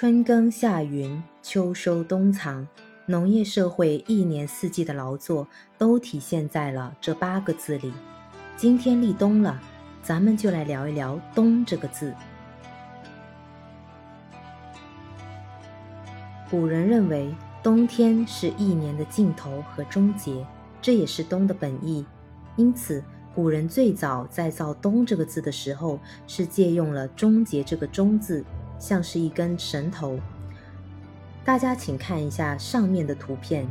春耕夏耘，秋收冬藏，农业社会一年四季的劳作都体现在了这八个字里。今天立冬了，咱们就来聊一聊“冬”这个字。古人认为，冬天是一年的尽头和终结，这也是冬的本意。因此，古人最早在造“冬”这个字的时候，是借用了“终结”这个“终”字，像是一根绳头。大家请看一下上面的图片，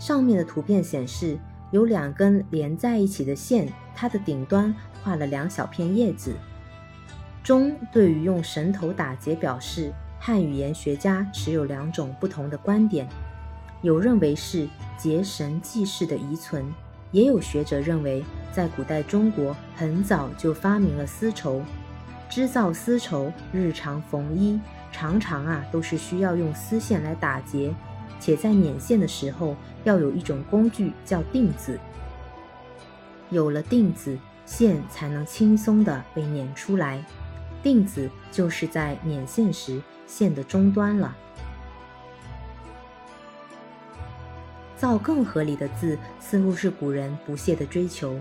上面的图片显示有两根连在一起的线，它的顶端画了两小片叶子。“中”对于用绳头打结表示。汉语言学家持有两种不同的观点，有认为是结绳记事的遗存，也有学者认为，在古代中国很早就发明了丝绸，织造丝绸，日常缝衣，常常啊都是需要用丝线来打结，且在捻线的时候要有一种工具叫定子，有了定子，线才能轻松的被捻出来。定子就是在捻线时线的终端了。造更合理的字，似乎是古人不懈的追求。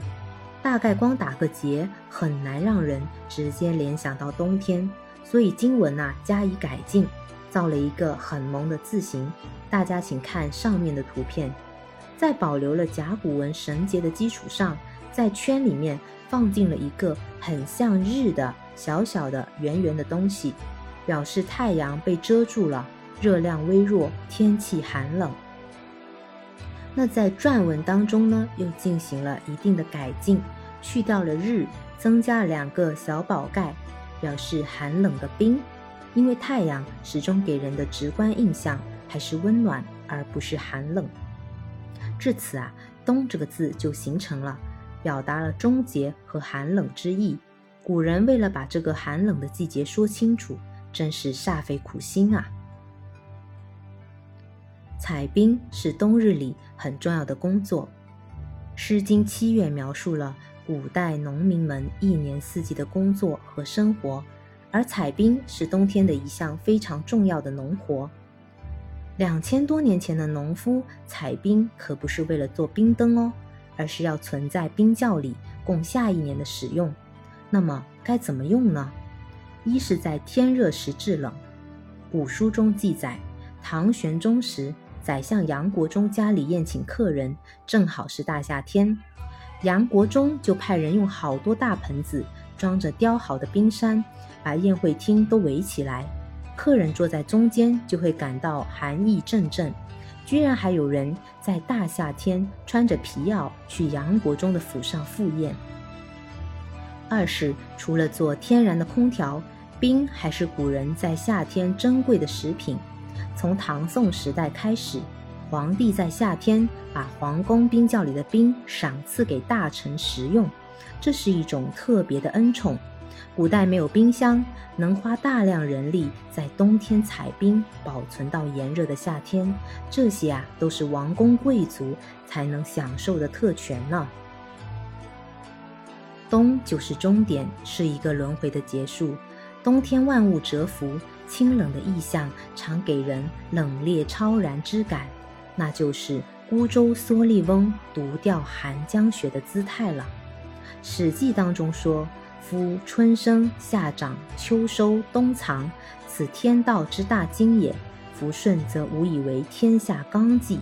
大概光打个结很难让人直接联想到冬天，所以经文呐加以改进，造了一个很萌的字形。大家请看上面的图片，在保留了甲骨文绳结的基础上，在圈里面放进了一个很像日的。小小的圆圆的东西，表示太阳被遮住了，热量微弱，天气寒冷。那在篆文当中呢，又进行了一定的改进，去掉了日，增加了两个小宝盖，表示寒冷的冰。因为太阳始终给人的直观印象还是温暖，而不是寒冷。至此啊，冬这个字就形成了，表达了终结和寒冷之意。古人为了把这个寒冷的季节说清楚，真是煞费苦心啊！采冰是冬日里很重要的工作，《诗经·七月》描述了古代农民们一年四季的工作和生活，而采冰是冬天的一项非常重要的农活。两千多年前的农夫采冰可不是为了做冰灯哦，而是要存在冰窖里，供下一年的使用。那么该怎么用呢？一是在天热时制冷。古书中记载，唐玄宗时，宰相杨国忠家里宴请客人，正好是大夏天，杨国忠就派人用好多大盆子装着雕好的冰山，把宴会厅都围起来，客人坐在中间就会感到寒意阵阵。居然还有人在大夏天穿着皮袄去杨国忠的府上赴宴。二是除了做天然的空调，冰还是古人在夏天珍贵的食品。从唐宋时代开始，皇帝在夏天把皇宫冰窖里的冰赏赐给大臣食用，这是一种特别的恩宠。古代没有冰箱，能花大量人力在冬天采冰，保存到炎热的夏天，这些啊都是王公贵族才能享受的特权呢。冬就是终点，是一个轮回的结束。冬天万物蛰伏，清冷的意象常给人冷冽超然之感，那就是孤舟蓑笠翁独钓寒江雪的姿态了。《史记》当中说：“夫春生夏长秋收冬藏，此天道之大经也。夫顺则无以为天下纲纪。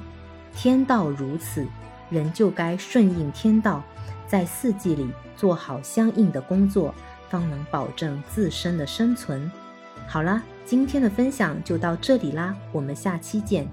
天道如此，人就该顺应天道。”在四季里做好相应的工作，方能保证自身的生存。好了，今天的分享就到这里啦，我们下期见。